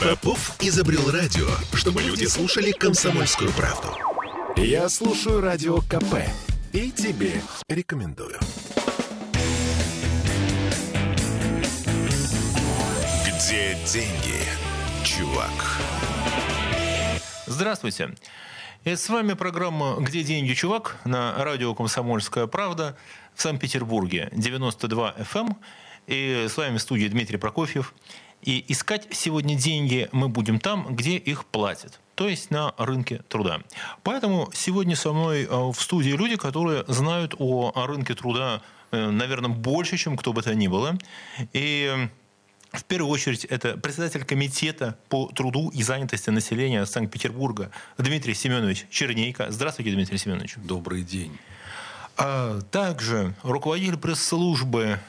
Попов изобрел радио, чтобы люди слушали комсомольскую правду. Я слушаю радио КП и тебе рекомендую. Где деньги, чувак? Здравствуйте. И с вами программа «Где деньги, чувак?» на радио «Комсомольская правда» в Санкт-Петербурге, 92 FM. И с вами в студии Дмитрий Прокофьев. И искать сегодня деньги мы будем там, где их платят то есть на рынке труда. Поэтому сегодня со мной э, в студии люди, которые знают о рынке труда, э, наверное, больше, чем кто бы то ни было. И в первую очередь это председатель комитета по труду и занятости населения Санкт-Петербурга Дмитрий Семенович Чернейко. Здравствуйте, Дмитрий Семенович. Добрый день. А также руководитель пресс-службы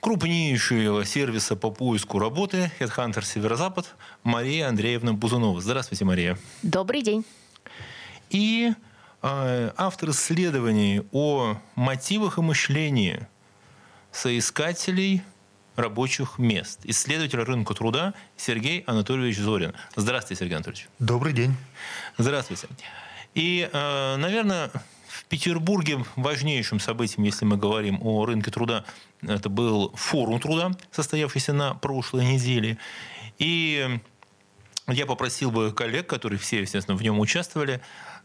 крупнейшего сервиса по поиску работы HeadHunter Северо-Запад Мария Андреевна Бузунова. Здравствуйте, Мария. Добрый день. И э, автор исследований о мотивах и мышлении соискателей рабочих мест. Исследователь рынка труда Сергей Анатольевич Зорин. Здравствуйте, Сергей Анатольевич. Добрый день. Здравствуйте. И, э, наверное, Петербурге важнейшим событием, если мы говорим о рынке труда, это был форум труда, состоявшийся на прошлой неделе. И я попросил бы коллег, которые все, естественно, в нем участвовали,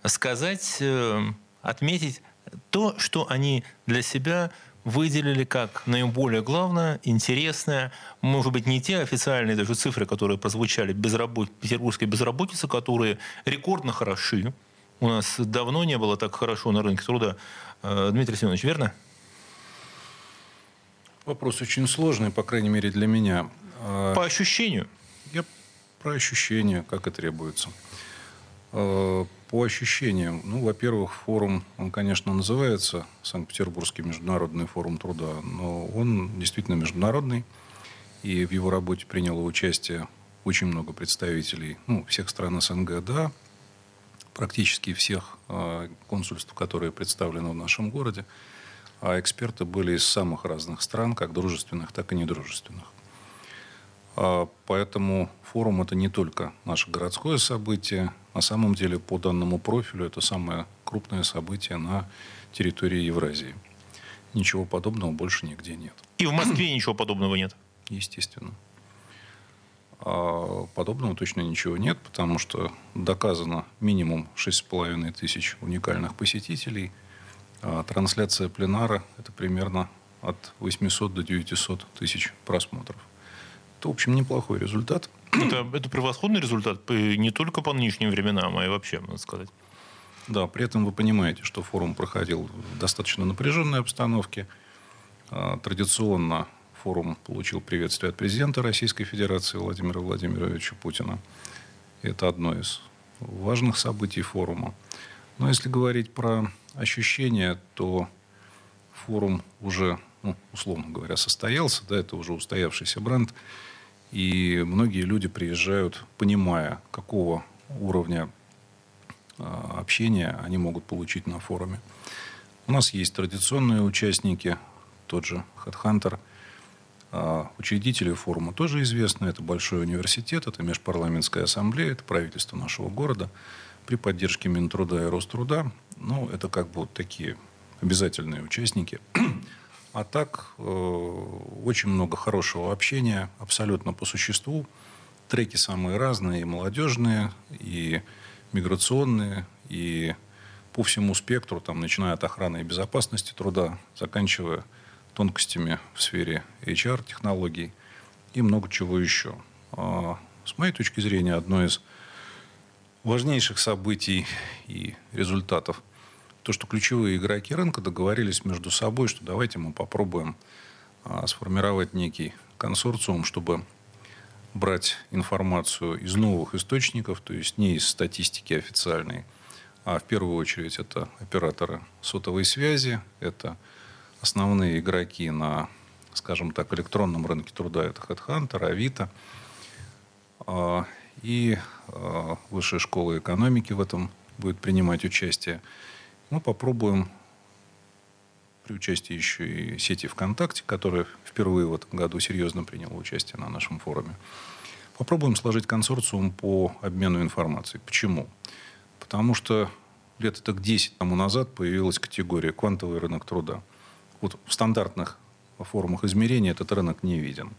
сказать, э, отметить то, что они для себя выделили как наиболее главное, интересное, может быть, не те официальные даже цифры, которые прозвучали безработ... петербургской безработицы, которые рекордно хороши. У нас давно не было так хорошо на рынке труда. Э, Дмитрий Семенович, верно? Вопрос очень сложный, по крайней мере, для меня. А, по ощущению? Я про ощущения, как и требуется. А, по ощущениям, ну, во-первых, форум, он, конечно, называется Санкт-Петербургский международный форум труда, но он действительно международный, и в его работе приняло участие очень много представителей ну, всех стран СНГ, да, практически всех э, консульств, которые представлены в нашем городе а эксперты были из самых разных стран, как дружественных, так и недружественных. А, поэтому форум это не только наше городское событие. На самом деле, по данному профилю, это самое крупное событие на территории Евразии. Ничего подобного больше нигде нет. И в Москве ничего подобного нет? Естественно. А подобного точно ничего нет, потому что доказано минимум 6,5 тысяч уникальных посетителей – а трансляция пленара – это примерно от 800 до 900 тысяч просмотров. Это, в общем, неплохой результат. Это, это превосходный результат не только по нынешним временам, а и вообще, можно сказать. Да, при этом вы понимаете, что форум проходил в достаточно напряженной обстановке. А, традиционно форум получил приветствие от президента Российской Федерации Владимира Владимировича Путина. Это одно из важных событий форума. Но если говорить про ощущения, то форум уже, ну, условно говоря, состоялся, да, это уже устоявшийся бренд, и многие люди приезжают, понимая, какого уровня а, общения они могут получить на форуме. У нас есть традиционные участники, тот же HeadHunter. А, учредители форума тоже известны. Это большой университет, это межпарламентская ассамблея, это правительство нашего города при поддержке Минтруда и Роструда. Ну, это как бы вот такие обязательные участники. А так, э, очень много хорошего общения, абсолютно по существу. Треки самые разные, и молодежные, и миграционные, и по всему спектру, там, начиная от охраны и безопасности труда, заканчивая тонкостями в сфере HR-технологий и много чего еще. А, с моей точки зрения, одно из важнейших событий и результатов то, что ключевые игроки рынка договорились между собой, что давайте мы попробуем а, сформировать некий консорциум, чтобы брать информацию из новых источников, то есть не из статистики официальной, а в первую очередь это операторы сотовой связи, это основные игроки на, скажем так, электронном рынке труда, это HeadHunter, Авито, а, и э, Высшая школа экономики в этом будет принимать участие. Мы попробуем при участии еще и сети ВКонтакте, которая впервые в этом году серьезно приняла участие на нашем форуме. Попробуем сложить консорциум по обмену информацией. Почему? Потому что лет так 10 тому назад появилась категория «квантовый рынок труда». Вот в стандартных формах измерения этот рынок не виден.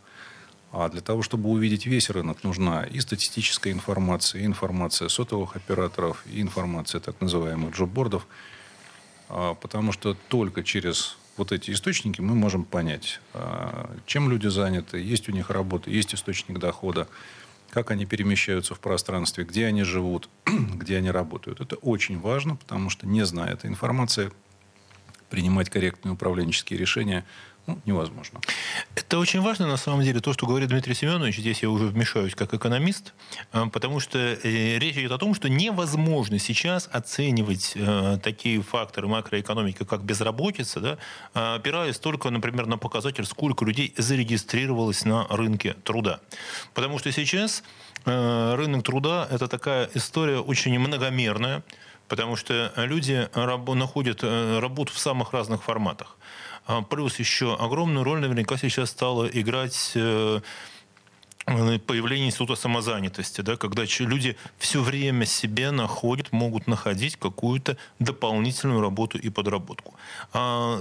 А для того, чтобы увидеть весь рынок, нужна и статистическая информация, и информация сотовых операторов, и информация так называемых джоббордов. А, потому что только через вот эти источники мы можем понять, а, чем люди заняты, есть у них работа, есть источник дохода, как они перемещаются в пространстве, где они живут, где они работают. Это очень важно, потому что, не зная этой информации, принимать корректные управленческие решения ну, невозможно. Это очень важно, на самом деле, то, что говорит Дмитрий Семенович. Здесь я уже вмешаюсь как экономист, э, потому что э, речь идет о том, что невозможно сейчас оценивать э, такие факторы макроэкономики, как безработица, да, опираясь только, например, на показатель, сколько людей зарегистрировалось на рынке труда. Потому что сейчас рынок труда – это такая история очень многомерная, потому что люди находят работу в самых разных форматах. А, плюс еще огромную роль наверняка сейчас стала играть э, появление института самозанятости, да, когда люди все время себе находят, могут находить какую-то дополнительную работу и подработку. А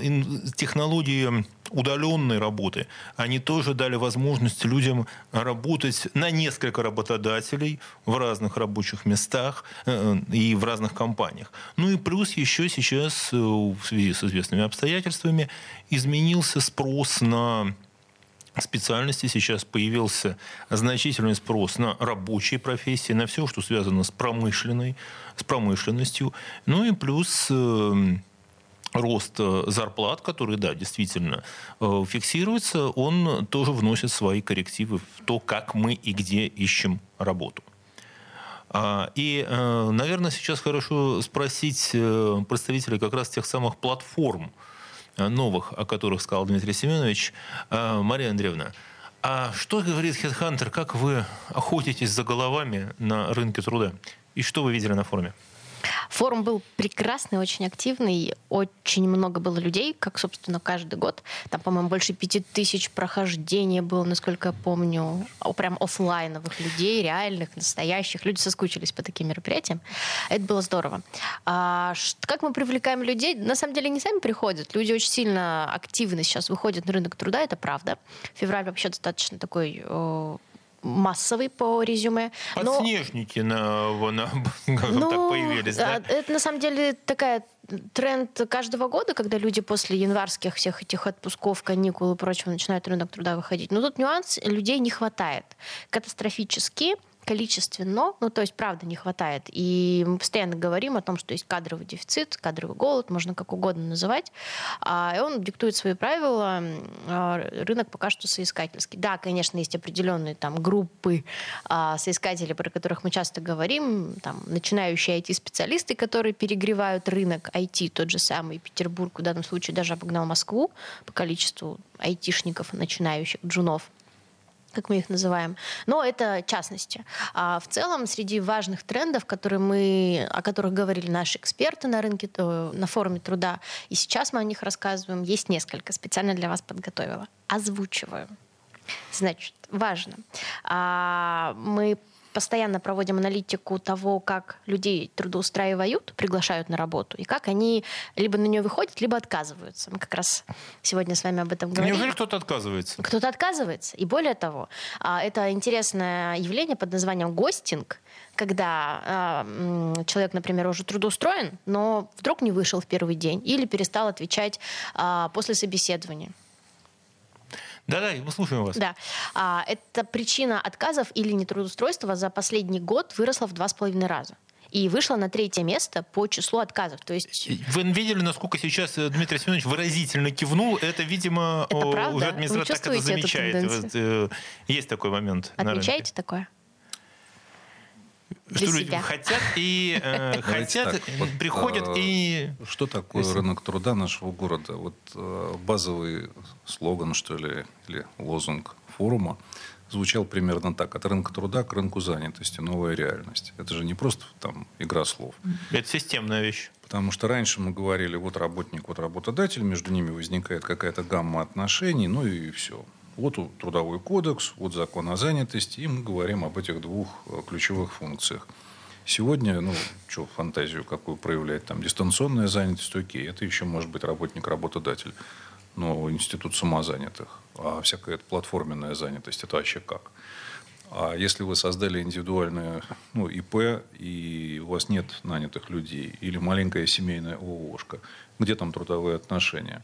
технологии удаленной работы, они тоже дали возможность людям работать на несколько работодателей в разных рабочих местах э, и в разных компаниях. Ну и плюс еще сейчас э, в связи с известными обстоятельствами изменился спрос на специальности сейчас появился значительный спрос на рабочие профессии, на все, что связано с промышленной, с промышленностью. Ну и плюс э, рост э, зарплат, который, да, действительно э, фиксируется, он тоже вносит свои коррективы в то, как мы и где ищем работу. А, и, наверное, сейчас хорошо спросить представителей как раз тех самых платформ, новых, о которых сказал Дмитрий Семенович. Э, Мария Андреевна, а что говорит HeadHunter, как вы охотитесь за головами на рынке труда? И что вы видели на форуме? Форум был прекрасный, очень активный, очень много было людей, как, собственно, каждый год. Там, по-моему, больше пяти тысяч прохождений было, насколько я помню, прям офлайновых людей, реальных, настоящих. Люди соскучились по таким мероприятиям. Это было здорово. А, как мы привлекаем людей? На самом деле, не сами приходят. Люди очень сильно активно сейчас выходят на рынок труда, это правда. Февраль вообще достаточно такой массовый по резюме. Подснежники но... на, на, ну, так появились, да? Это на самом деле такая тренд каждого года, когда люди после январских всех этих отпусков, каникул и прочего начинают рынок труда выходить. Но тут нюанс, людей не хватает. Катастрофически количественно, ну, то есть, правда, не хватает. И мы постоянно говорим о том, что есть кадровый дефицит, кадровый голод, можно как угодно называть. А, и он диктует свои правила. А, рынок пока что соискательский. Да, конечно, есть определенные там группы а, соискателей, про которых мы часто говорим, там, начинающие IT-специалисты, которые перегревают рынок IT, тот же самый Петербург в данном случае даже обогнал Москву по количеству айтишников, начинающих, джунов как мы их называем. Но это частности. А в целом, среди важных трендов, которые мы, о которых говорили наши эксперты на рынке, на форуме труда, и сейчас мы о них рассказываем, есть несколько. Специально для вас подготовила. Озвучиваю. Значит, важно. А, мы постоянно проводим аналитику того, как людей трудоустраивают, приглашают на работу, и как они либо на нее выходят, либо отказываются. Мы как раз сегодня с вами об этом говорим. Неужели кто-то отказывается? Кто-то отказывается. И более того, а, это интересное явление под названием гостинг, когда а, человек, например, уже трудоустроен, но вдруг не вышел в первый день или перестал отвечать а, после собеседования. Да-да, мы слушаем вас. Да. А, это причина отказов или нетрудоустройства за последний год выросла в два с половиной раза и вышла на третье место по числу отказов. То есть... Вы видели, насколько сейчас э, Дмитрий Семенович выразительно кивнул? Это, видимо, это правда? уже администрация так это замечает. Э, есть такой момент. Отмечаете такое? Что люди себя. хотят и э, хотят, так, вот, приходят э, и... Что такое рынок труда нашего города? Вот э, базовый слоган, что ли, или лозунг форума звучал примерно так. От рынка труда к рынку занятости. Новая реальность. Это же не просто там игра слов. Это системная вещь. Потому что раньше мы говорили, вот работник, вот работодатель, между ними возникает какая-то гамма отношений, ну и все. Вот трудовой кодекс, вот закон о занятости, и мы говорим об этих двух э, ключевых функциях. Сегодня, ну, что фантазию какую проявлять, там, дистанционная занятость, окей, это еще может быть работник-работодатель, но институт самозанятых, а всякая платформенная занятость, это вообще как? А если вы создали индивидуальное ну, ИП, и у вас нет нанятых людей, или маленькая семейная ООшка, где там трудовые отношения?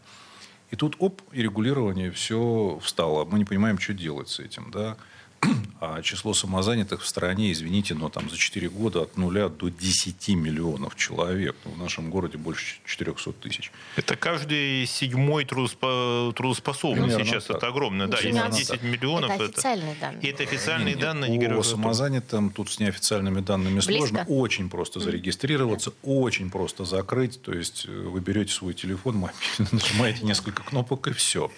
И тут, оп, и регулирование все встало. Мы не понимаем, что делать с этим. Да? А число самозанятых в стране, извините, но там за 4 года от нуля до 10 миллионов человек. Ну, в нашем городе больше 400 тысяч. Это каждый седьмой трудоспо... трудоспособный Примерно сейчас. Так. Это огромное. Да, если 10 так. миллионов... Это официальные это... данные. И это официальные нет, данные. Нет, по самозанятым тут с неофициальными данными Близко. сложно. Очень просто зарегистрироваться, очень просто закрыть. То есть э, вы берете свой телефон мобильный, нажимаете несколько кнопок и все.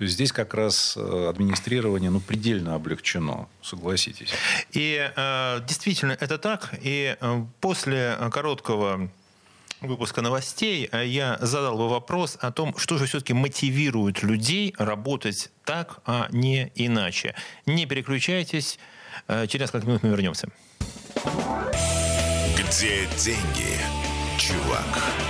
То есть здесь как раз э, администрирование ну, предельно облегчено, согласитесь. И э, действительно это так. И э, после короткого выпуска новостей э, я задал бы вопрос о том, что же все-таки мотивирует людей работать так, а не иначе. Не переключайтесь, через несколько минут мы вернемся. Где деньги, чувак?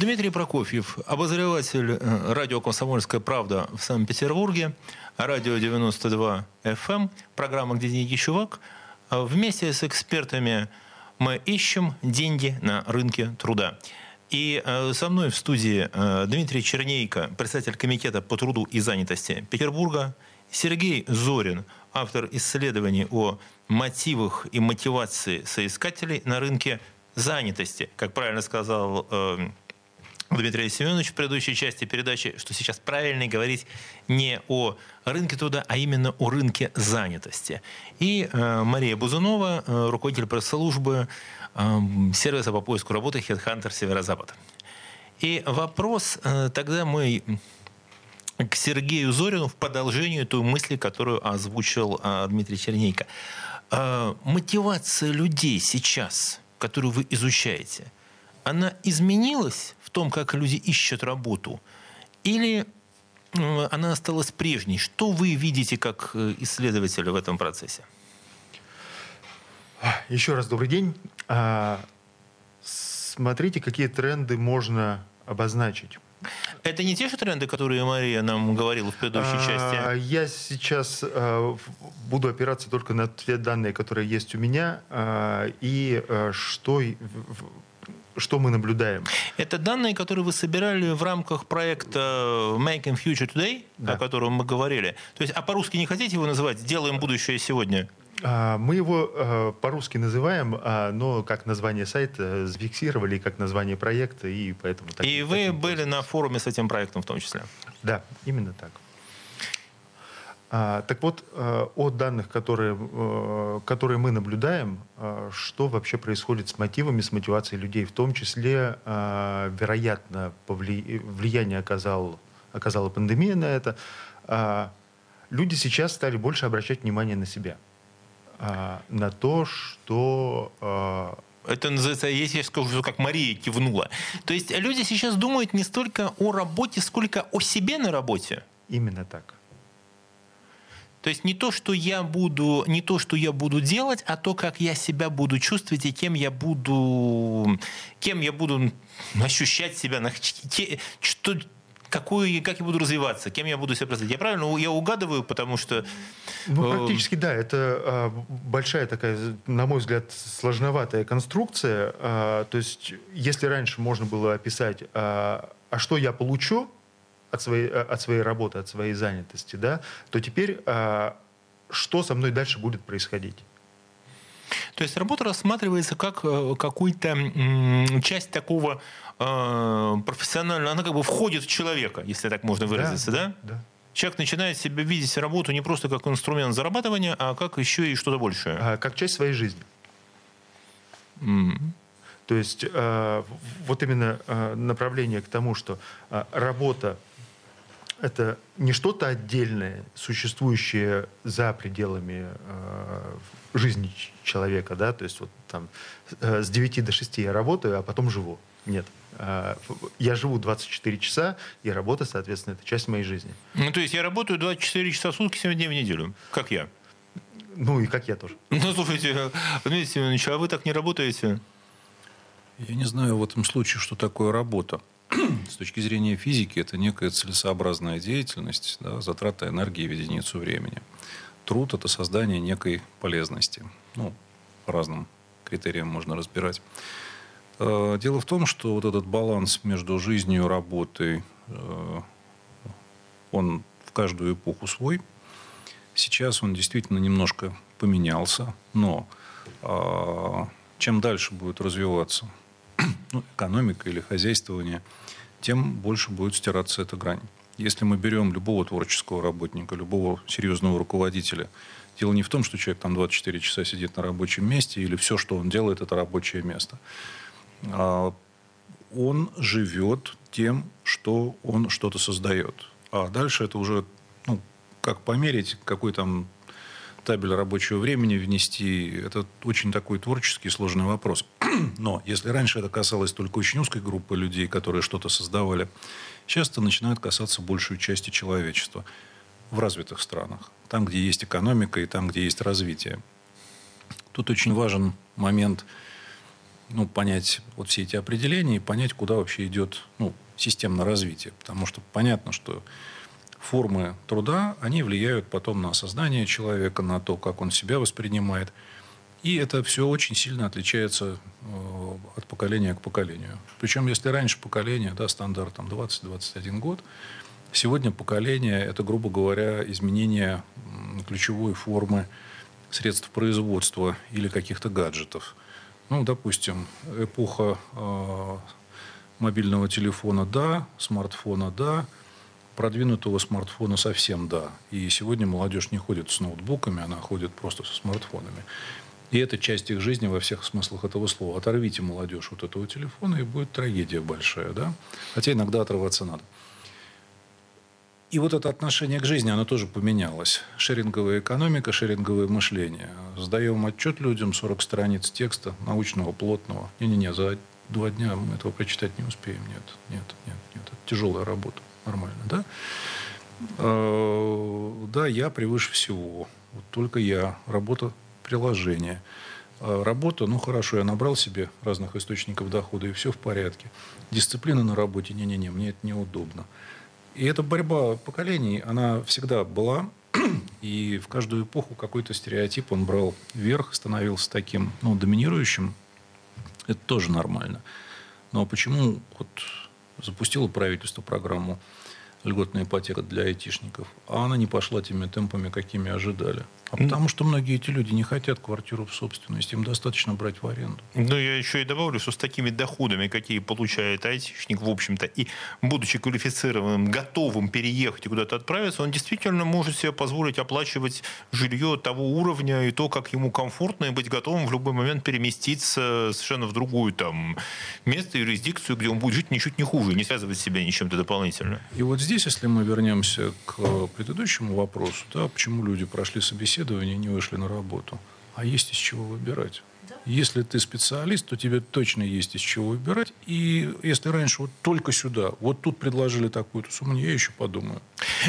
Дмитрий Прокофьев, обозреватель э, радио «Комсомольская правда» в Санкт-Петербурге, радио 92 FM, программа «Где деньги, чувак». Э, вместе с экспертами мы ищем деньги на рынке труда. И э, со мной в студии Дмитрий Чернейко, председатель Комитета по труду и занятости Петербурга, Сергей Зорин, автор исследований о мотивах и мотивации соискателей на рынке занятости. Как правильно сказал Дмитрий Семенович в предыдущей части передачи, что сейчас правильно говорить не о рынке труда, а именно о рынке занятости. И э, Мария Бузунова, э, руководитель пресс-службы э, сервиса по поиску работы HeadHunter Северо-Запад. И вопрос э, тогда мы к Сергею Зорину в продолжению той мысли, которую озвучил э, Дмитрий Чернейко. Э, мотивация людей сейчас, которую вы изучаете, она изменилась в том, как люди ищут работу? Или она осталась прежней? Что вы видите как э, исследователь в этом процессе? Еще раз добрый день. А, смотрите, какие тренды можно обозначить. Это не те же тренды, которые Мария нам говорила в предыдущей а, части? Я сейчас а, буду опираться только на те данные, которые есть у меня, а, и что что мы наблюдаем? Это данные, которые вы собирали в рамках проекта Making Future Today, да. о котором мы говорили. То есть, а по-русски не хотите его называть «Делаем будущее сегодня»? А, мы его а, по-русски называем, а, но как название сайта зафиксировали, как название проекта, и поэтому... Так, и вы были на форуме с этим проектом в том числе? Да, именно так. А, так вот, э, о данных, которые, э, которые мы наблюдаем, э, что вообще происходит с мотивами, с мотивацией людей, в том числе, вероятно, влияние оказал, оказала пандемия на это, люди сейчас стали больше обращать внимание на себя, на то, что это называется, если я скажу, как Мария кивнула. То есть люди сейчас думают не столько о работе, сколько о себе на работе. Именно так. То есть не то, что я буду, не то, что я буду делать, а то, как я себя буду чувствовать и кем я буду, кем я буду ощущать себя, что, какую, как я буду развиваться, кем я буду себя представлять. Я правильно, я угадываю, потому что... Ну, э, практически да. Это а, большая такая, на мой взгляд, сложноватая конструкция. А, то есть, если раньше можно было описать, а, а что я получу, от своей, э, от своей работы, от своей занятости, да, то теперь а, что со мной дальше будет происходить? То есть работа рассматривается как э, какой-то часть такого э, профессионального, она как бы входит в человека, если так можно выразиться, да? Да. да. Человек начинает себя видеть работу не просто как инструмент зарабатывания, а как еще и что-то большее. А, как часть своей жизни. Mm. То есть э, вот именно э, направление к тому, что э, работа это не что-то отдельное, существующее за пределами э, жизни человека, да, то есть вот там э, с 9 до 6 я работаю, а потом живу. Нет. Э, я живу 24 часа, и работа, соответственно, это часть моей жизни. Ну, то есть я работаю 24 часа в сутки, 7 дней в неделю, как я. Ну и как я тоже. Ну, слушайте, Дмитрий Семенович, а вы так не работаете? Я не знаю в этом случае, что такое работа. С точки зрения физики, это некая целесообразная деятельность, да, затрата энергии в единицу времени. Труд – это создание некой полезности. Ну, по разным критериям можно разбирать. Э, дело в том, что вот этот баланс между жизнью и работой, э, он в каждую эпоху свой. Сейчас он действительно немножко поменялся, но а, чем дальше будет развиваться ну, экономика или хозяйствование, тем больше будет стираться эта грань. Если мы берем любого творческого работника, любого серьезного руководителя, дело не в том, что человек там 24 часа сидит на рабочем месте или все, что он делает, это рабочее место. А он живет тем, что он что-то создает. А дальше это уже, ну, как померить, какой там табель рабочего времени внести, это очень такой творческий сложный вопрос. Но если раньше это касалось только очень узкой группы людей, которые что-то создавали, сейчас это начинает касаться большей части человечества в развитых странах, там, где есть экономика и там, где есть развитие. Тут очень важен момент ну, понять вот все эти определения и понять, куда вообще идет ну, системное развитие. Потому что понятно, что формы труда, они влияют потом на сознание человека, на то, как он себя воспринимает. И это все очень сильно отличается э, от поколения к поколению. Причем, если раньше поколение, да, стандартом 20-21 год, сегодня поколение – это, грубо говоря, изменение ключевой формы средств производства или каких-то гаджетов. Ну, допустим, эпоха э, мобильного телефона – да, смартфона – да – продвинутого смартфона совсем да. И сегодня молодежь не ходит с ноутбуками, она ходит просто со смартфонами. И это часть их жизни во всех смыслах этого слова. Оторвите молодежь от этого телефона, и будет трагедия большая. Да? Хотя иногда отрываться надо. И вот это отношение к жизни, оно тоже поменялось. Шеринговая экономика, шеринговое мышление. Сдаем отчет людям, 40 страниц текста, научного, плотного. Не-не-не, за два дня мы этого прочитать не успеем. Нет, нет, нет, нет. Это тяжелая работа нормально, да? Э, да, я превыше всего. Вот только я. Работа приложения. Э, работа, ну хорошо, я набрал себе разных источников дохода, и все в порядке. Дисциплина на работе, не-не-не, мне это неудобно. И эта борьба поколений, она всегда была, и в каждую эпоху какой-то стереотип он брал вверх, становился таким, ну, доминирующим. Это тоже нормально. Но почему вот запустило правительство программу льготная ипотека для айтишников, а она не пошла теми темпами, какими ожидали. А потому что многие эти люди не хотят квартиру в собственности, им достаточно брать в аренду. Ну, я еще и добавлю, что с такими доходами, какие получает айтишник, в общем-то, и будучи квалифицированным, готовым переехать и куда-то отправиться, он действительно может себе позволить оплачивать жилье того уровня и то, как ему комфортно, и быть готовым в любой момент переместиться совершенно в другую там место, юрисдикцию, где он будет жить ничуть не хуже, не связывать себя ни чем-то дополнительно. И вот здесь, если мы вернемся к предыдущему вопросу, да, почему люди прошли собеседование, собеседование не вышли на работу. А есть из чего выбирать. Да. Если ты специалист, то тебе точно есть из чего выбирать. И если раньше вот только сюда, вот тут предложили такую-то сумму, я еще подумаю.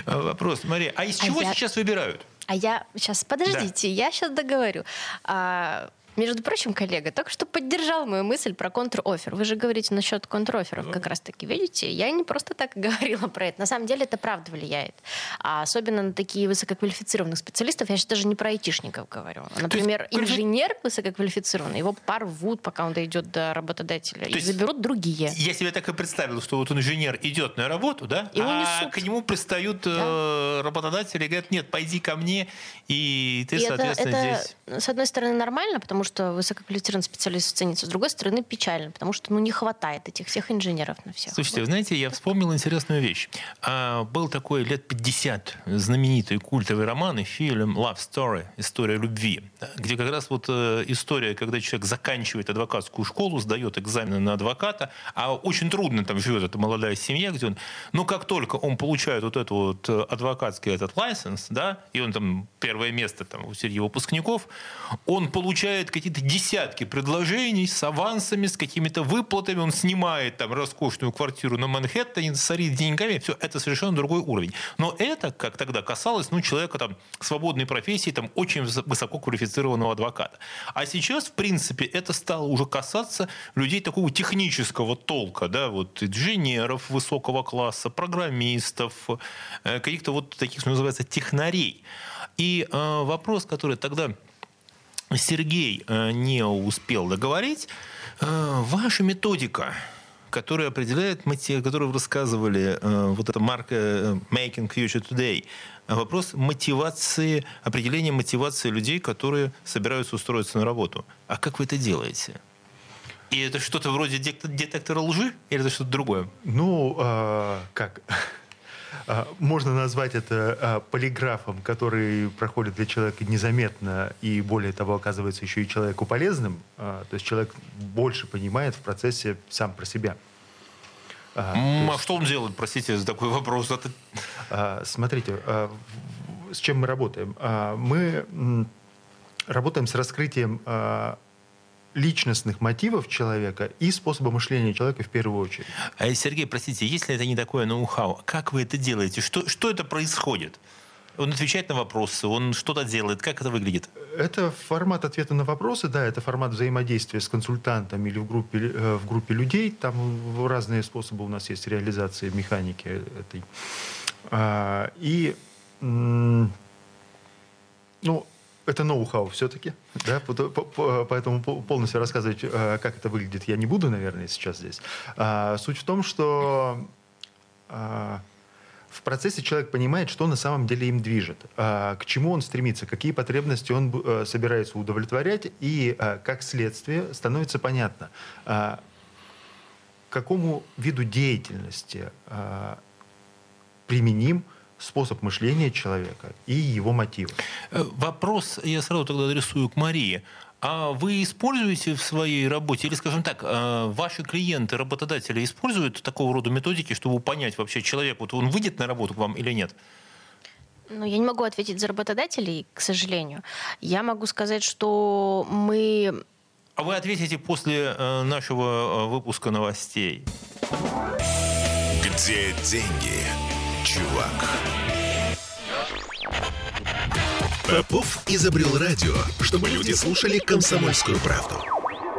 А, вопрос, Мария, а из а чего я... сейчас выбирают? А я сейчас, подождите, да. я сейчас договорю. А, между прочим, коллега только что поддержал мою мысль про контр-офер. Вы же говорите насчет контр-офферов да. как раз-таки. Видите, я не просто так говорила про это. На самом деле это правда влияет. А особенно на такие высококвалифицированных специалистов. Я сейчас даже не про айтишников говорю. Например, есть, инженер высококвалифицированный, его порвут, пока он дойдет до работодателя. То и заберут другие. Я себе так и представил, что вот инженер идет на работу, да, и а к нему пристают да. Э, работодатели и говорят, нет, пойди ко мне, и ты, и соответственно, это, это, здесь... С одной стороны, нормально, потому потому что высококвалифицированный специалист ценится. С другой стороны, печально, потому что ну, не хватает этих всех инженеров на всех. Слушайте, вы знаете, я вспомнил интересную вещь. А, был такой лет 50 знаменитый культовый роман и фильм «Love Story» «История любви», где как раз вот э, история, когда человек заканчивает адвокатскую школу, сдает экзамены на адвоката, а очень трудно там живет эта молодая семья, где он... Но как только он получает вот эту вот э, адвокатский этот лайсенс, да, и он там первое место там среди выпускников, он получает какие-то десятки предложений с авансами, с какими-то выплатами, он снимает там роскошную квартиру на Манхэттене, сорит деньгами, все, это совершенно другой уровень. Но это, как тогда касалось, ну, человека там свободной профессии, там очень высоко квалифицированного адвоката. А сейчас, в принципе, это стало уже касаться людей такого технического толка, да, вот инженеров высокого класса, программистов, э, каких-то вот таких, что называется, технарей. И э, вопрос, который тогда Сергей э, не успел договорить, э, ваша методика, которая определяет, которую вы рассказывали, э, вот эта марка Making Future Today, вопрос мотивации, определения мотивации людей, которые собираются устроиться на работу. А как вы это делаете? И это что-то вроде детектора лжи или это что-то другое? Ну, э, как? А, можно назвать это а, полиграфом, который проходит для человека незаметно и, более того, оказывается еще и человеку полезным. А, то есть человек больше понимает в процессе сам про себя. А, а есть... что он делает, простите за такой вопрос? Это... Смотрите, с чем мы работаем? Мы работаем с раскрытием личностных мотивов человека и способа мышления человека в первую очередь. А, Сергей, простите, если это не такое ноу-хау, как вы это делаете? Что, что это происходит? Он отвечает на вопросы, он что-то делает. Как это выглядит? Это формат ответа на вопросы, да, это формат взаимодействия с консультантом или в группе, э, в группе людей. Там разные способы у нас есть реализации механики этой. А, и ну, это ноу-хау все-таки, да, поэтому полностью рассказывать, э, как это выглядит, я не буду, наверное, сейчас здесь. А, суть в том, что а, в процессе человек понимает, что на самом деле им движет, а, к чему он стремится, какие потребности он э, собирается удовлетворять, и как следствие становится понятно, к какому виду деятельности применим способ мышления человека и его мотивы. Э, вопрос я сразу тогда адресую к Марии. А вы используете в своей работе, или, скажем так, э, ваши клиенты, работодатели используют такого рода методики, чтобы понять вообще человек, вот он выйдет на работу к вам или нет? Ну, я не могу ответить за работодателей, к сожалению. Я могу сказать, что мы... А вы ответите после э, нашего выпуска новостей. Где деньги? чувак. Попов изобрел радио, чтобы люди слушали комсомольскую правду.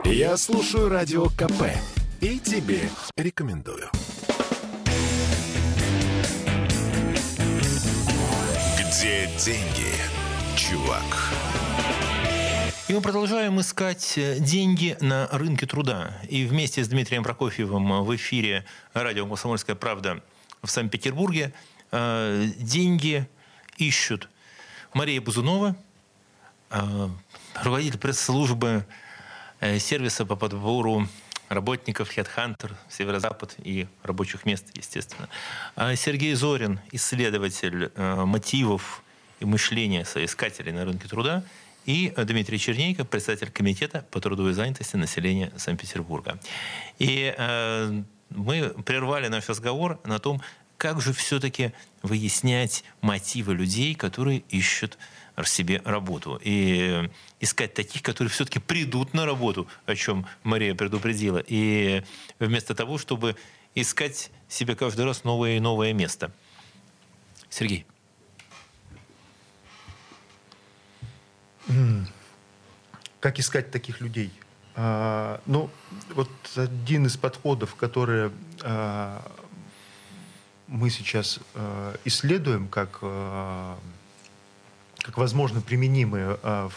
Я слушаю радио КП и тебе рекомендую. Где деньги, чувак? И мы продолжаем искать э, деньги на рынке труда. И вместе с Дмитрием Прокофьевым в эфире радио «Комсомольская правда» в Санкт-Петербурге э, деньги ищут Мария Бузунова, э, руководитель пресс-службы э, сервиса по подбору работников HeadHunter, Северо-Запад и рабочих мест, естественно. А Сергей Зорин, исследователь мотивов и мышления соискателей на рынке труда, и Дмитрий Чернейко, председатель комитета по трудовой занятости населения Санкт-Петербурга. И мы прервали наш разговор на том, как же все-таки выяснять мотивы людей, которые ищут себе работу. И искать таких, которые все-таки придут на работу, о чем Мария предупредила. И вместо того, чтобы искать себе каждый раз новое и новое место. Сергей. Как искать таких людей? А, ну, вот один из подходов, которые а, мы сейчас а, исследуем как, а, как возможно применимые а,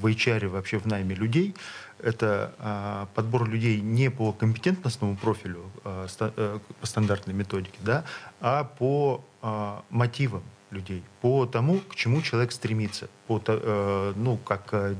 в HR вообще в найме людей, это а, подбор людей не по компетентностному профилю, а, ста, а, по стандартной методике, да, а по а, мотивам людей по тому, к чему человек стремится. По, э, ну, как, э,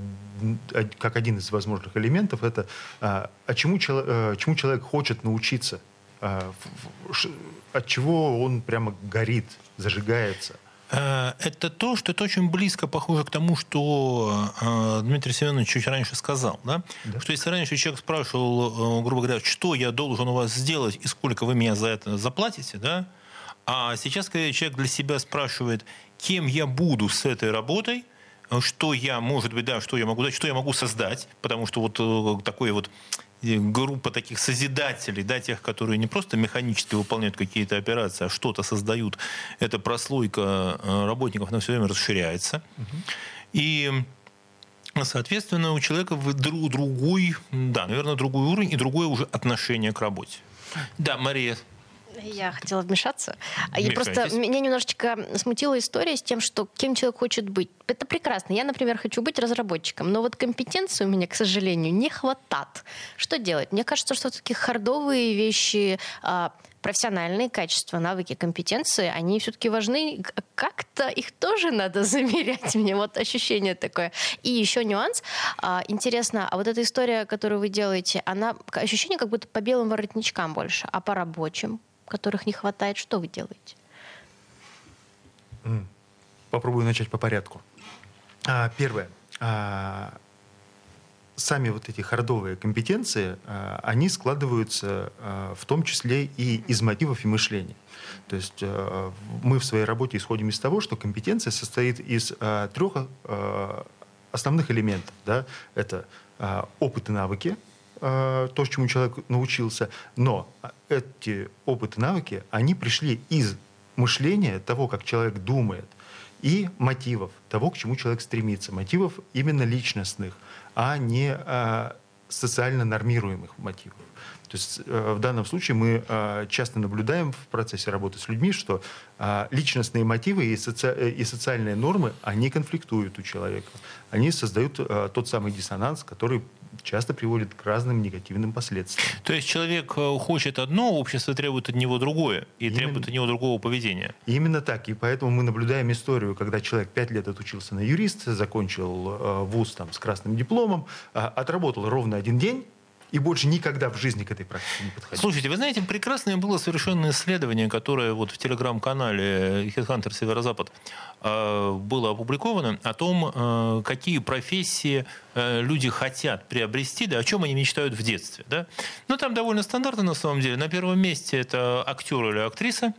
как один из возможных элементов, это э, а чему, э, чему человек хочет научиться, э, от чего он прямо горит, зажигается. Э, это то, что это очень близко похоже к тому, что э, Дмитрий Семенович чуть раньше сказал. Да? Да. Что если раньше человек спрашивал, э, грубо говоря, что я должен у вас сделать и сколько вы меня за это заплатите, да? а сейчас, когда человек для себя спрашивает, кем я буду с этой работой, что я, может быть, да, что я могу дать, что я могу создать, потому что вот такой вот группа таких созидателей, да, тех, которые не просто механически выполняют какие-то операции, а что-то создают, эта прослойка э, работников, она все время расширяется. И Соответственно, у человека другой, да, наверное, другой уровень и другое уже отношение к работе. Да, Мария, я хотела вмешаться. И просто меня немножечко смутила история с тем, что кем человек хочет быть. Это прекрасно. Я, например, хочу быть разработчиком, но вот компетенции у меня, к сожалению, не хватает. Что делать? Мне кажется, что такие хардовые вещи, а, профессиональные качества, навыки, компетенции, они все-таки важны. Как-то их тоже надо замерять. Мне вот ощущение такое. И еще нюанс. А, интересно, а вот эта история, которую вы делаете, она ощущение как будто по белым воротничкам больше, а по рабочим? Которых не хватает, что вы делаете? Попробую начать по порядку. А, первое. А, сами вот эти хардовые компетенции, а, они складываются в том числе и из мотивов и мышления. То есть мы в своей работе исходим из того, что компетенция состоит из трех основных элементов. Да? Это опыт и навыки, то, чему человек научился, но эти опыты, навыки, они пришли из мышления того, как человек думает, и мотивов того, к чему человек стремится. Мотивов именно личностных, а не а, социально нормируемых мотивов. То есть э, в данном случае мы э, часто наблюдаем в процессе работы с людьми, что э, личностные мотивы и, соци... и социальные нормы, они конфликтуют у человека. Они создают тот самый диссонанс, который часто приводит к разным негативным последствиям. То есть человек хочет одно, общество требует от него другое, и Именно... требует от него другого поведения. Именно так. И поэтому мы наблюдаем историю, когда человек пять лет отучился на юриста, закончил вуз там, с красным дипломом, отработал ровно один день, и больше никогда в жизни к этой практике не подходил. Слушайте, вы знаете, прекрасное было совершенно исследование, которое вот в телеграм-канале Headhunter Северо-Запад э, было опубликовано о том, э, какие профессии э, люди хотят приобрести, да, о чем они мечтают в детстве. Да? Ну, там довольно стандартно на самом деле. На первом месте это актер или актриса.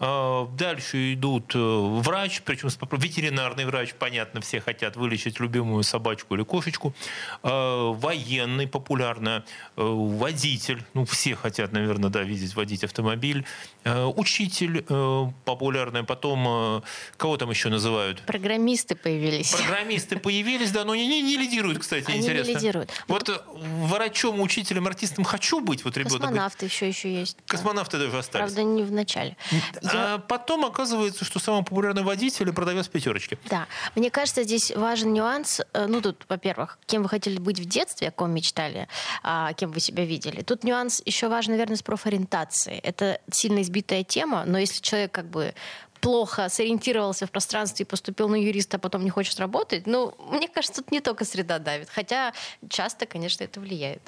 А, дальше идут э, врач, причем ветеринарный врач, понятно, все хотят вылечить любимую собачку или кошечку. А, военный популярно, э, водитель, ну все хотят, наверное, да, видеть водить автомобиль. А, учитель э, популярный, потом кого там еще называют? Программисты появились. Программисты появились, да, но не, не, не лидируют, кстати, Они интересно. Не лидируют. Вот врачом, учителем, артистом хочу быть, вот ребенок. Космонавты еще еще есть. Космонавты даже остались. Правда, не в начале. Я... А потом оказывается, что самый популярный водитель и продавец пятерочки. Да. Мне кажется, здесь важен нюанс. Э, ну, тут, во-первых, кем вы хотели быть в детстве, о ком мечтали, а кем вы себя видели. Тут нюанс еще важен, наверное, с профориентацией. Это сильно избитая тема, но если человек как бы плохо сориентировался в пространстве и поступил на юриста, а потом не хочет работать, ну, мне кажется, тут не только среда давит. Хотя часто, конечно, это влияет.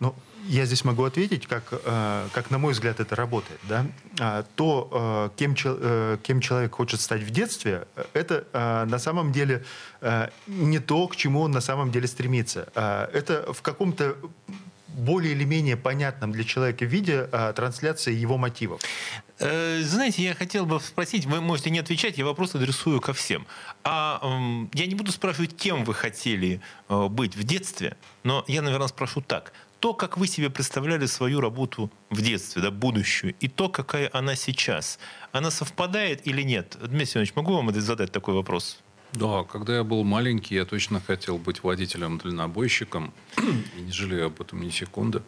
Ну, я здесь могу ответить, как, э, как на мой взгляд это работает. Да? А, то, э, кем, э, кем человек хочет стать в детстве, это на самом деле не то, к чему он на самом деле стремится. А, это в каком-то более или менее понятном для человека виде а, трансляции его мотивов. Знаете, я хотел бы спросить, вы можете не отвечать, я вопрос адресую ко всем. А э, я не буду спрашивать, кем вы хотели э, быть в детстве, но я, наверное, спрошу так то, как вы себе представляли свою работу в детстве, да, будущую, и то, какая она сейчас, она совпадает или нет? Дмитрий Семенович, могу вам задать такой вопрос? Да, когда я был маленький, я точно хотел быть водителем-дальнобойщиком, и не жалею об этом ни секунды.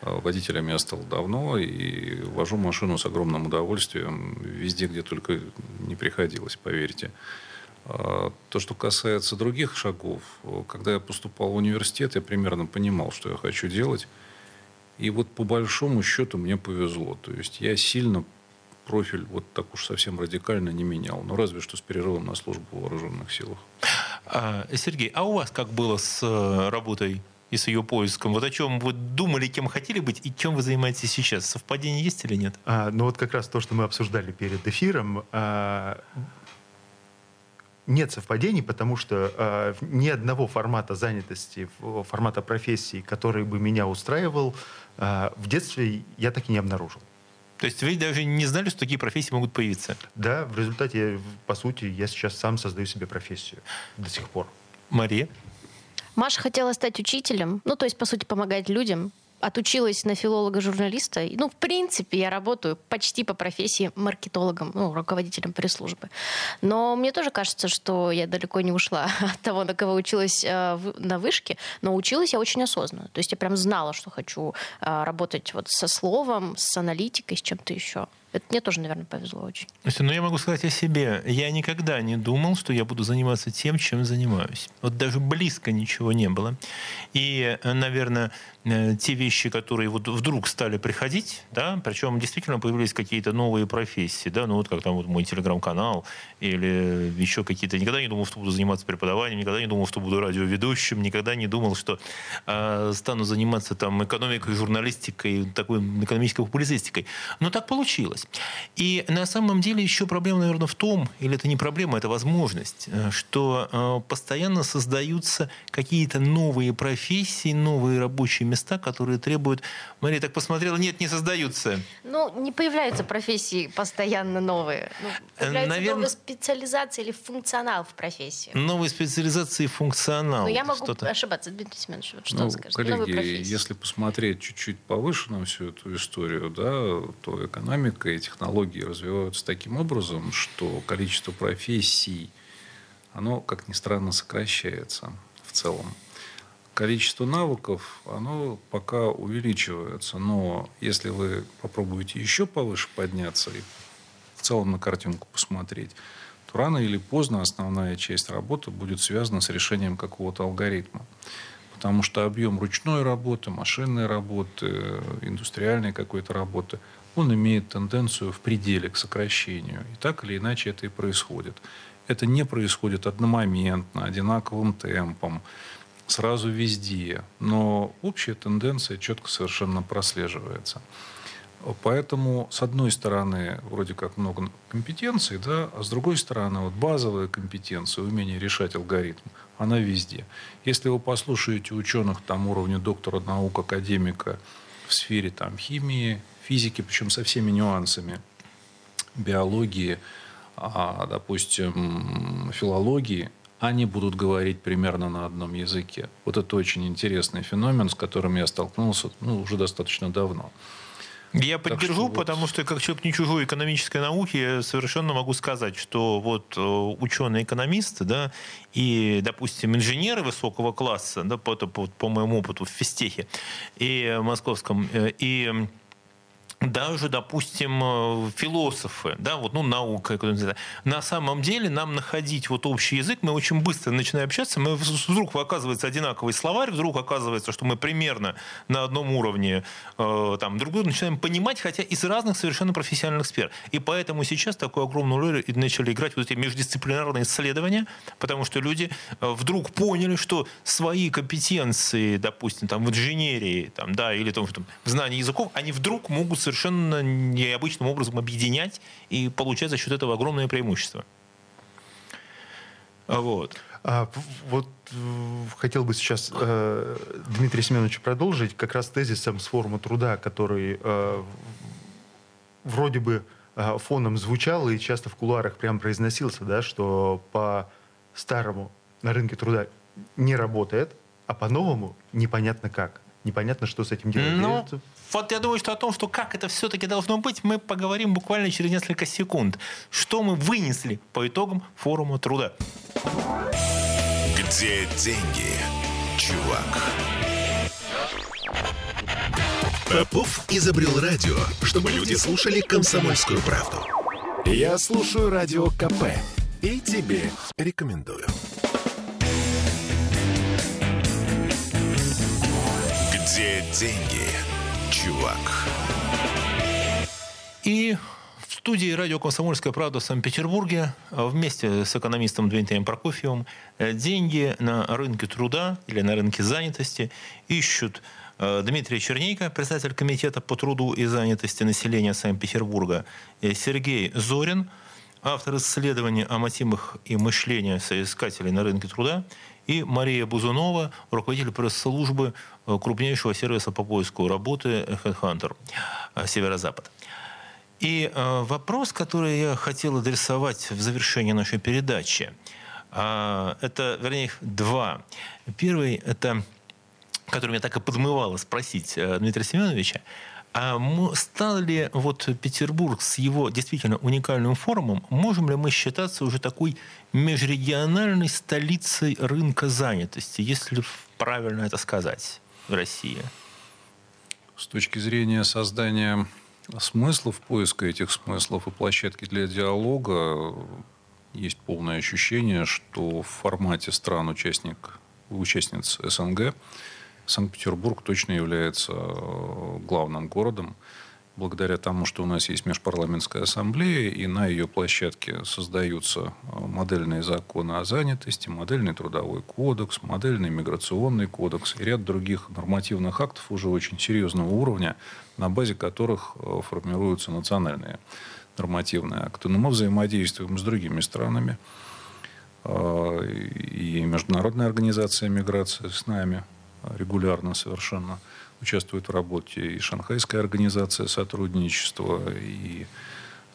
А водителем я стал давно и вожу машину с огромным удовольствием везде, где только не приходилось, поверьте. А, то, что касается других шагов, когда я поступал в университет, я примерно понимал, что я хочу делать. И вот по большому счету мне повезло. То есть я сильно профиль вот так уж совсем радикально не менял. Но разве что с перерывом на службу в вооруженных силах. А, Сергей, а у вас как было с э, работой и с ее поиском? Вот о чем вы думали, кем хотели быть, и чем вы занимаетесь сейчас? Совпадение есть или нет? А, ну вот как раз то, что мы обсуждали перед эфиром, а, нет совпадений, потому что э, ни одного формата занятости, формата профессии, который бы меня устраивал, э, в детстве я так и не обнаружил. То есть вы даже не знали, что такие профессии могут появиться? Да, в результате, по сути, я сейчас сам создаю себе профессию до сих пор. Мария? Маша хотела стать учителем, ну, то есть, по сути, помогать людям отучилась на филолога-журналиста. Ну, в принципе, я работаю почти по профессии маркетологом, ну, руководителем пресс-службы. Но мне тоже кажется, что я далеко не ушла от того, на кого училась э, на вышке, но училась я очень осознанно. То есть я прям знала, что хочу э, работать вот со словом, с аналитикой, с чем-то еще. Это мне тоже, наверное, повезло очень. Ну, я могу сказать о себе. Я никогда не думал, что я буду заниматься тем, чем занимаюсь. Вот даже близко ничего не было. И, наверное, э, те вещи, которые вот вдруг стали приходить, да, причем действительно появились какие-то новые профессии, да, ну вот как там вот мой телеграм-канал или еще какие-то. Никогда не думал, что буду заниматься преподаванием, никогда не думал, что буду радиоведущим, никогда не думал, что э, стану заниматься там экономикой, журналистикой, такой экономической популистикой. Но так получилось делать. И на самом деле еще проблема, наверное, в том, или это не проблема, это возможность, э, что э, постоянно создаются какие-то новые профессии, новые рабочие места, которые требуют... Мария так посмотрела, нет, не создаются. Ну, не появляются профессии постоянно новые. Ну, появляются Наверное... новые специализации или функционал в профессии. Новые специализации и функционал. Но я могу ошибаться, Дмитрий Семенович, вот что ну, скажете? Коллеги, если посмотреть чуть-чуть повыше на всю эту историю, да, то экономика и технологии развиваются таким образом, что количество профессий, оно, как ни странно, сокращается в целом. Количество навыков, оно пока увеличивается, но если вы попробуете еще повыше подняться и в целом на картинку посмотреть, то рано или поздно основная часть работы будет связана с решением какого-то алгоритма. Потому что объем ручной работы, машинной работы, индустриальной какой-то работы – он имеет тенденцию в пределе к сокращению. И так или иначе это и происходит. Это не происходит одномоментно, одинаковым темпом, сразу везде. Но общая тенденция четко совершенно прослеживается. Поэтому, с одной стороны, вроде как много компетенций, да, а с другой стороны, вот базовая компетенция, умение решать алгоритм, она везде. Если вы послушаете ученых там уровня доктора наук, академика в сфере там, химии, физики, причем со всеми нюансами, биологии, а, допустим, филологии, они будут говорить примерно на одном языке. Вот это очень интересный феномен, с которым я столкнулся ну, уже достаточно давно. Я поддержу, что потому вот... что как человек не чужой экономической науки совершенно могу сказать, что вот э, ученые-экономисты, да, и, допустим, инженеры высокого класса, да, по, по, по моему опыту в физтехе и московском, э, и даже, допустим, э, философы, да, вот, ну, наука, на самом деле нам находить вот общий язык, мы очень быстро начинаем общаться, мы вдруг оказывается одинаковый словарь, вдруг оказывается, что мы примерно на одном уровне э, там, друг друга начинаем понимать, хотя из разных совершенно профессиональных сфер. И поэтому сейчас такую огромную роль начали играть вот эти междисциплинарные исследования, потому что люди э, вдруг поняли, что свои компетенции, допустим, там, в инженерии, там, да, или там, в знании языков, они вдруг могут совершенно необычным образом объединять и получать за счет этого огромное преимущество. Вот. А, вот э, хотел бы сейчас э, Дмитрия Семеновича продолжить как раз тезисом с форума труда, который э, вроде бы э, фоном звучал и часто в кулуарах прям произносился, да, что по старому на рынке труда не работает, а по-новому непонятно как. Непонятно, что с этим делать. Ну, вот я думаю, что о том, что как это все-таки должно быть, мы поговорим буквально через несколько секунд. Что мы вынесли по итогам форума труда. Где деньги, чувак? Попов изобрел радио, чтобы люди слушали комсомольскую правду. Я слушаю радио КП и тебе рекомендую. Где деньги, чувак? И студии радио «Комсомольская правда» в Санкт-Петербурге вместе с экономистом Дмитрием Прокофьевым деньги на рынке труда или на рынке занятости ищут Дмитрий Чернейко, председатель Комитета по труду и занятости населения Санкт-Петербурга, Сергей Зорин, автор исследования о мотивах и мышлении соискателей на рынке труда, и Мария Бузунова, руководитель пресс-службы крупнейшего сервиса по поиску работы HeadHunter Северо-Запад. И э, вопрос, который я хотел адресовать в завершении нашей передачи, э, это, вернее, два. Первый, это, который меня так и подмывало спросить э, Дмитрия Семеновича, а стал ли вот Петербург с его действительно уникальным форумом, можем ли мы считаться уже такой межрегиональной столицей рынка занятости, если правильно это сказать, в России? С точки зрения создания смыслов, поиска этих смыслов и площадки для диалога есть полное ощущение, что в формате стран-участник, участниц СНГ Санкт-Петербург точно является э, главным городом благодаря тому, что у нас есть межпарламентская ассамблея, и на ее площадке создаются э, модельные законы о занятости, модельный трудовой кодекс, модельный миграционный кодекс и ряд других нормативных актов уже очень серьезного уровня, на базе которых э, формируются национальные нормативные акты. Но мы взаимодействуем с другими странами, и Международная организация миграции с нами регулярно совершенно – участвует в работе и Шанхайская организация сотрудничества, и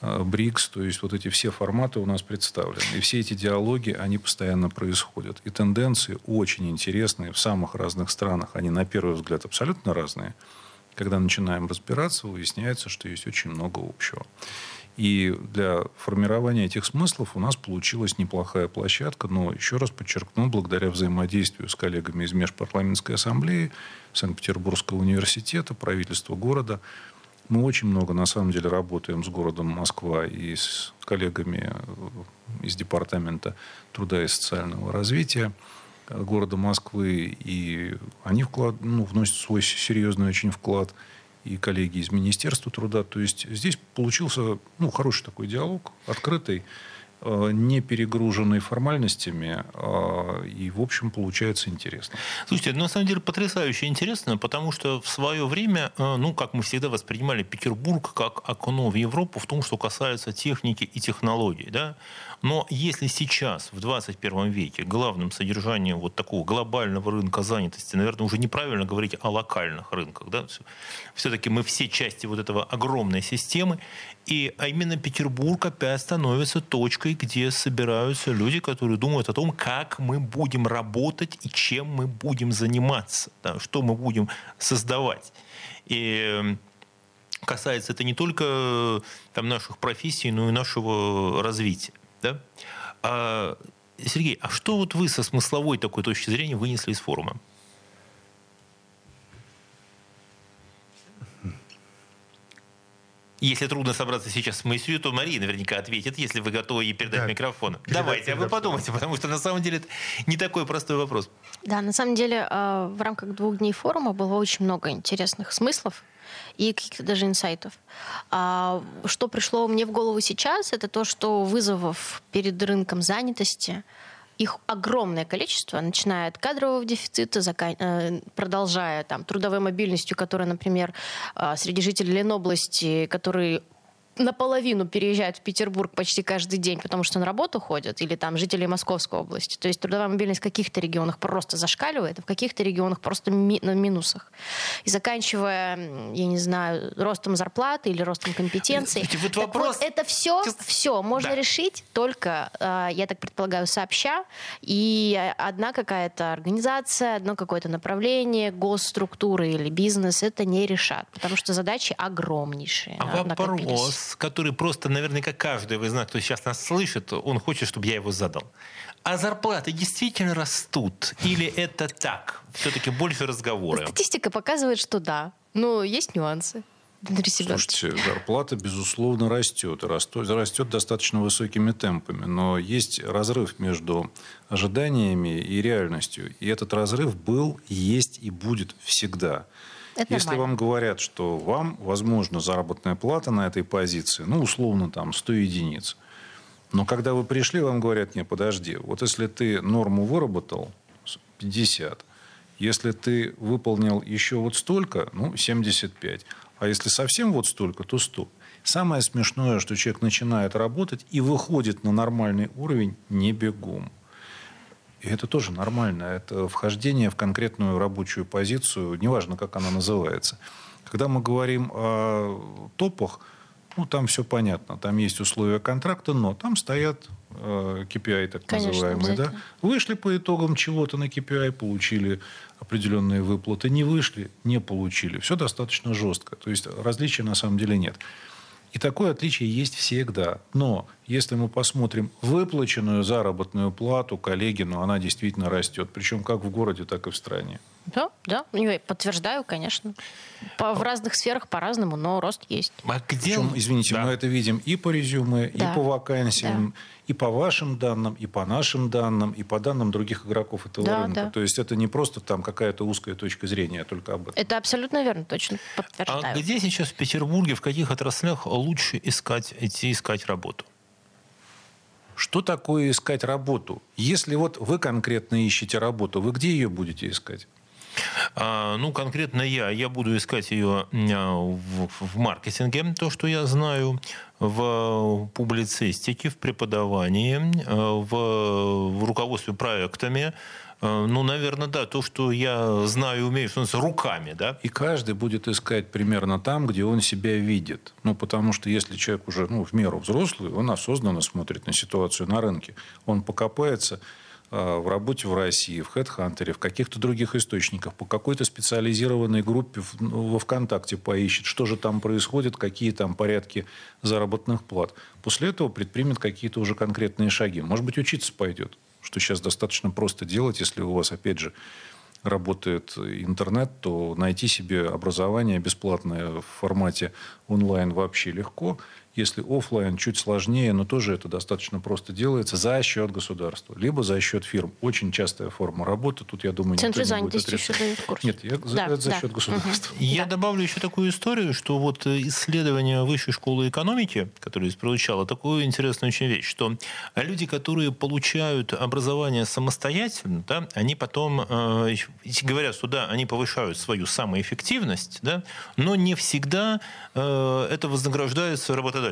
э, БРИКС, то есть вот эти все форматы у нас представлены. И все эти диалоги, они постоянно происходят. И тенденции очень интересные в самых разных странах. Они, на первый взгляд, абсолютно разные. Когда начинаем разбираться, выясняется, что есть очень много общего. И для формирования этих смыслов у нас получилась неплохая площадка, но, еще раз подчеркну, благодаря взаимодействию с коллегами из Межпарламентской ассамблеи, Санкт-Петербургского университета, правительства города, мы очень много, на самом деле, работаем с городом Москва и с коллегами из Департамента труда и социального развития города Москвы. И они вклад, ну, вносят свой серьезный очень вклад – и коллеги из Министерства труда. То есть здесь получился ну, хороший такой диалог, открытый, не перегруженный формальностями, а, и, в общем, получается интересно. Слушайте, на самом деле потрясающе интересно, потому что в свое время, э, ну, как мы всегда воспринимали Петербург как окно в Европу в том, что касается техники и технологий, да, но если сейчас, в 21 веке, главным содержанием вот такого глобального рынка занятости, наверное, уже неправильно говорить о локальных рынках, да, все-таки мы все части вот этого огромной системы, и а именно Петербург опять становится точкой, где собираются люди, которые думают о том, как мы будем работать и чем мы будем заниматься, да, что мы будем создавать. И касается это не только там, наших профессий, но и нашего развития. Да? А, Сергей, а что вот вы со смысловой такой точки зрения вынесли из форума? Если трудно собраться сейчас с мыслью, то Мария наверняка ответит, если вы готовы ей передать да. микрофон. Передать, Давайте, а вы подумайте, потому что на самом деле это не такой простой вопрос. Да, на самом деле а, в рамках двух дней форума было очень много интересных смыслов и каких-то даже инсайтов. А, что пришло мне в голову сейчас, это то, что вызовов перед рынком занятости их огромное количество, начиная от кадрового дефицита, э, продолжая там, трудовой мобильностью, которая, например, а, среди жителей Ленобласти, которые наполовину переезжают в Петербург почти каждый день, потому что на работу ходят, или там жители Московской области. То есть трудовая мобильность в каких-то регионах просто зашкаливает, а в каких-то регионах просто ми- на минусах. И заканчивая, я не знаю, ростом зарплаты или ростом компетенций. Вот вопрос... вот это все, все можно да. решить только, а, я так предполагаю, сообща, и одна какая-то организация, одно какое-то направление, госструктуры или бизнес это не решат, потому что задачи огромнейшие. А вопрос который просто наверняка каждый из нас, кто сейчас нас слышит, он хочет, чтобы я его задал. А зарплаты действительно растут? Или это так? Все-таки больше разговоры. Статистика показывает, что да. Но есть нюансы. Слушайте, зарплата, безусловно, растет. Растет, растет достаточно высокими темпами. Но есть разрыв между ожиданиями и реальностью. И этот разрыв был, есть и будет всегда. Это Если нормально. вам говорят, что вам, возможно, заработная плата на этой позиции, ну, условно, там, 100 единиц, но когда вы пришли, вам говорят, не, подожди, вот если ты норму выработал, с- 50, если ты выполнил еще вот столько, ну, 75, а если совсем вот столько, то 100. Самое смешное, что человек начинает работать и выходит на нормальный уровень не бегом. И это тоже нормально. Это вхождение в конкретную рабочую позицию, неважно, как она называется. Когда мы говорим о топах, ну, там все понятно. Там есть условия контракта, но там стоят э, KPI, так Конечно, называемые. Да? Вышли по итогам чего-то на KPI, получили определенные выплаты. Не вышли, не получили. Все достаточно жестко. То есть различий на самом деле нет. И такое отличие есть всегда. Но если мы посмотрим выплаченную заработную плату коллеги, ну, она действительно растет. Причем как в городе, так и в стране. Да, да, я подтверждаю, конечно. По- в разных сферах по-разному, но рост есть. А где... Причем, извините, Да. мы это видим и по резюме, Да. и по вакансиям, и по вашим данным, и по нашим данным, и по данным других игроков этого Да, рынка. да. То есть это не просто там какая-то узкая точка зрения, а только об этом. Это абсолютно верно, точно А подтверждаю. где сейчас в Петербурге, в каких отраслях лучше искать, идти искать работу? Что такое искать работу? Если вот вы конкретно ищете работу, вы где ее будете искать? А, ну, конкретно я. Я буду искать ее а, в, в маркетинге, то, что я знаю, в публицистике, в преподавании, а, в, в руководстве проектами. Ну, наверное, да, то, что я знаю умею, что называется, руками, да. И каждый будет искать примерно там, где он себя видит. Ну, потому что если человек уже ну, в меру взрослый, он осознанно смотрит на ситуацию на рынке. Он покопается в работе в России, в HeadHunter, в каких-то других источниках, по какой-то специализированной группе ну, во ВКонтакте поищет, что же там происходит, какие там порядки заработных плат. После этого предпримет какие-то уже конкретные шаги. Может быть, учиться пойдет, что сейчас достаточно просто делать, если у вас, опять же, работает интернет, то найти себе образование бесплатное в формате онлайн вообще легко. Если офлайн чуть сложнее, но тоже это достаточно просто делается за счет государства, либо за счет фирм. Очень частая форма работы. Тут, я думаю, никто Центры не будет занятости еще дают в курсе. Нет, я за, Да, это за да. счет государства. Я Да. добавлю еще такую историю, что вот э, исследование Высшей школы экономики, которое здесь прозвучало, такую интересную очень вещь, что люди, которые получают образование самостоятельно, да, они потом э, говорят, что да, они повышают свою самоэффективность, да, но не всегда э, это вознаграждается работодателем.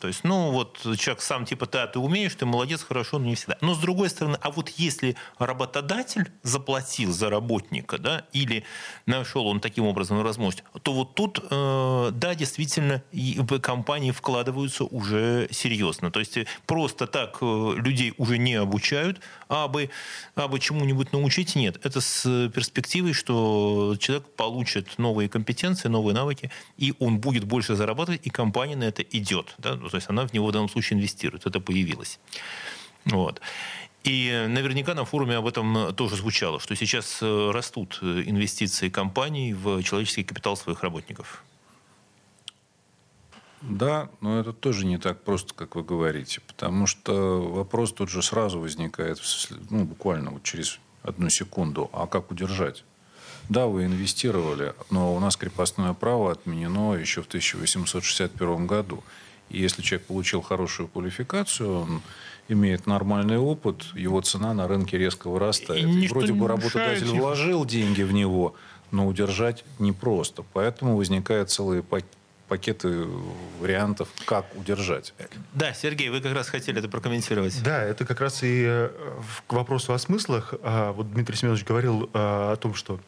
То есть, ну вот человек сам типа, да, ты умеешь, ты молодец, хорошо, но не всегда. Но с другой стороны, а вот если работодатель заплатил за работника, да, или нашел он таким образом возможность, то вот тут, э, да, действительно, и компании вкладываются уже серьезно. То есть э, просто так э, людей уже не обучают, а бы, а бы чему-нибудь научить нет. Это с перспективой, что человек получит новые компетенции, новые навыки, и он будет больше зарабатывать, и компания на это идет. Да? Ну, То есть она в него в данном случае инвестирует. Это появилось. Вот. И наверняка на форуме об этом тоже звучало, что сейчас э, растут э, инвестиции компаний в человеческий капитал своих работников. Да, но это тоже не так просто, как вы говорите. Потому что вопрос тут же сразу возникает, ну, буквально вот через одну секунду. А как удержать? Да, вы инвестировали, но у нас крепостное право отменено еще в 1861 году. И если человек получил хорошую квалификацию, он имеет нормальный опыт, его цена на рынке резко вырастает. И Вроде бы работодатель вложил деньги в него, но удержать непросто. Поэтому возникают целые пак- пакеты вариантов, как удержать. Да, Сергей, вы как раз хотели это прокомментировать. Да, это как раз и э, к вопросу о смыслах. А, Вот Дмитрий Семенович говорил а, о том, что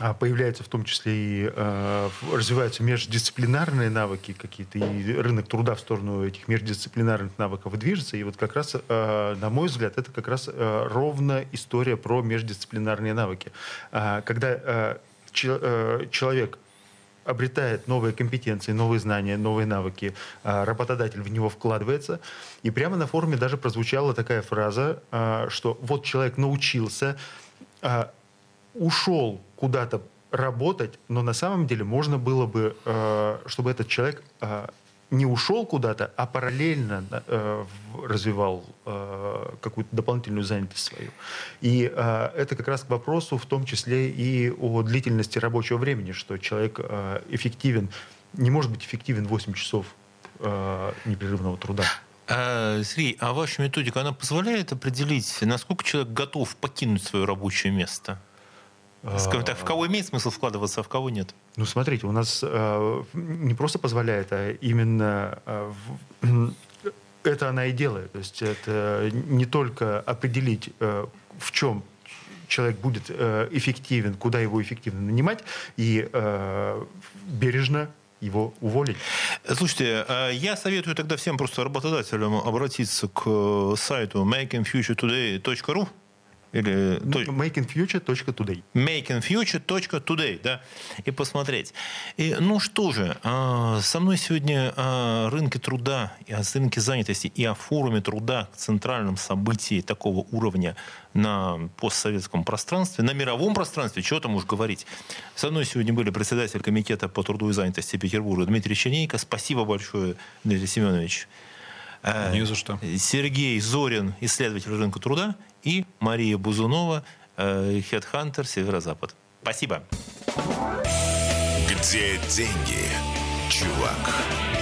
а, появляются в том числе и в- развиваются междисциплинарные навыки какие-то, и рынок труда в сторону этих междисциплинарных навыков движется. И вот как раз, на мой взгляд, это как раз ровно история про междисциплинарные навыки. Когда э, человек обретает новые компетенции, новые знания, новые навыки, а, работодатель в него вкладывается. И прямо на форуме даже прозвучала такая фраза, а, что вот человек научился, а, ушел куда-то работать, но на самом деле можно было бы, чтобы этот человек не ушел куда-то, а параллельно э, развивал э, какую-то дополнительную занятость свою. И э, это как раз к вопросу в том числе и о длительности рабочего времени, что человек э, эффективен, не может быть эффективен 8 часов э, непрерывного труда. А, Сергей, а ваша методика, она позволяет определить, насколько человек готов покинуть свое рабочее место? Скажем так, в кого имеет смысл вкладываться, а в кого нет? Ну, смотрите, у нас э, не просто позволяет, а именно э, в, это она и делает. То есть это не только определить, э, в чем человек будет э, эффективен, куда его эффективно нанимать, и э, бережно его уволить. Слушайте, а я советую тогда всем просто работодателям обратиться к сайту makingfuturetoday.ru или... makingfuture.today. makingfuture.today, да, и посмотреть. И, ну что же, а, со мной сегодня о рынке труда, и о рынке занятости, и о форуме труда, центральном событии такого уровня на постсоветском пространстве, на мировом пространстве, чего там уж говорить. Со мной сегодня были председатель комитета по труду и занятости Петербурга Дмитрий Чернейко. Спасибо большое, Дмитрий Семенович. Э, Не за что. Сергей Зорин, исследователь рынка труда, и Мария Бузунова, Хедхантер Северо-Запад. Спасибо. Где деньги, чувак?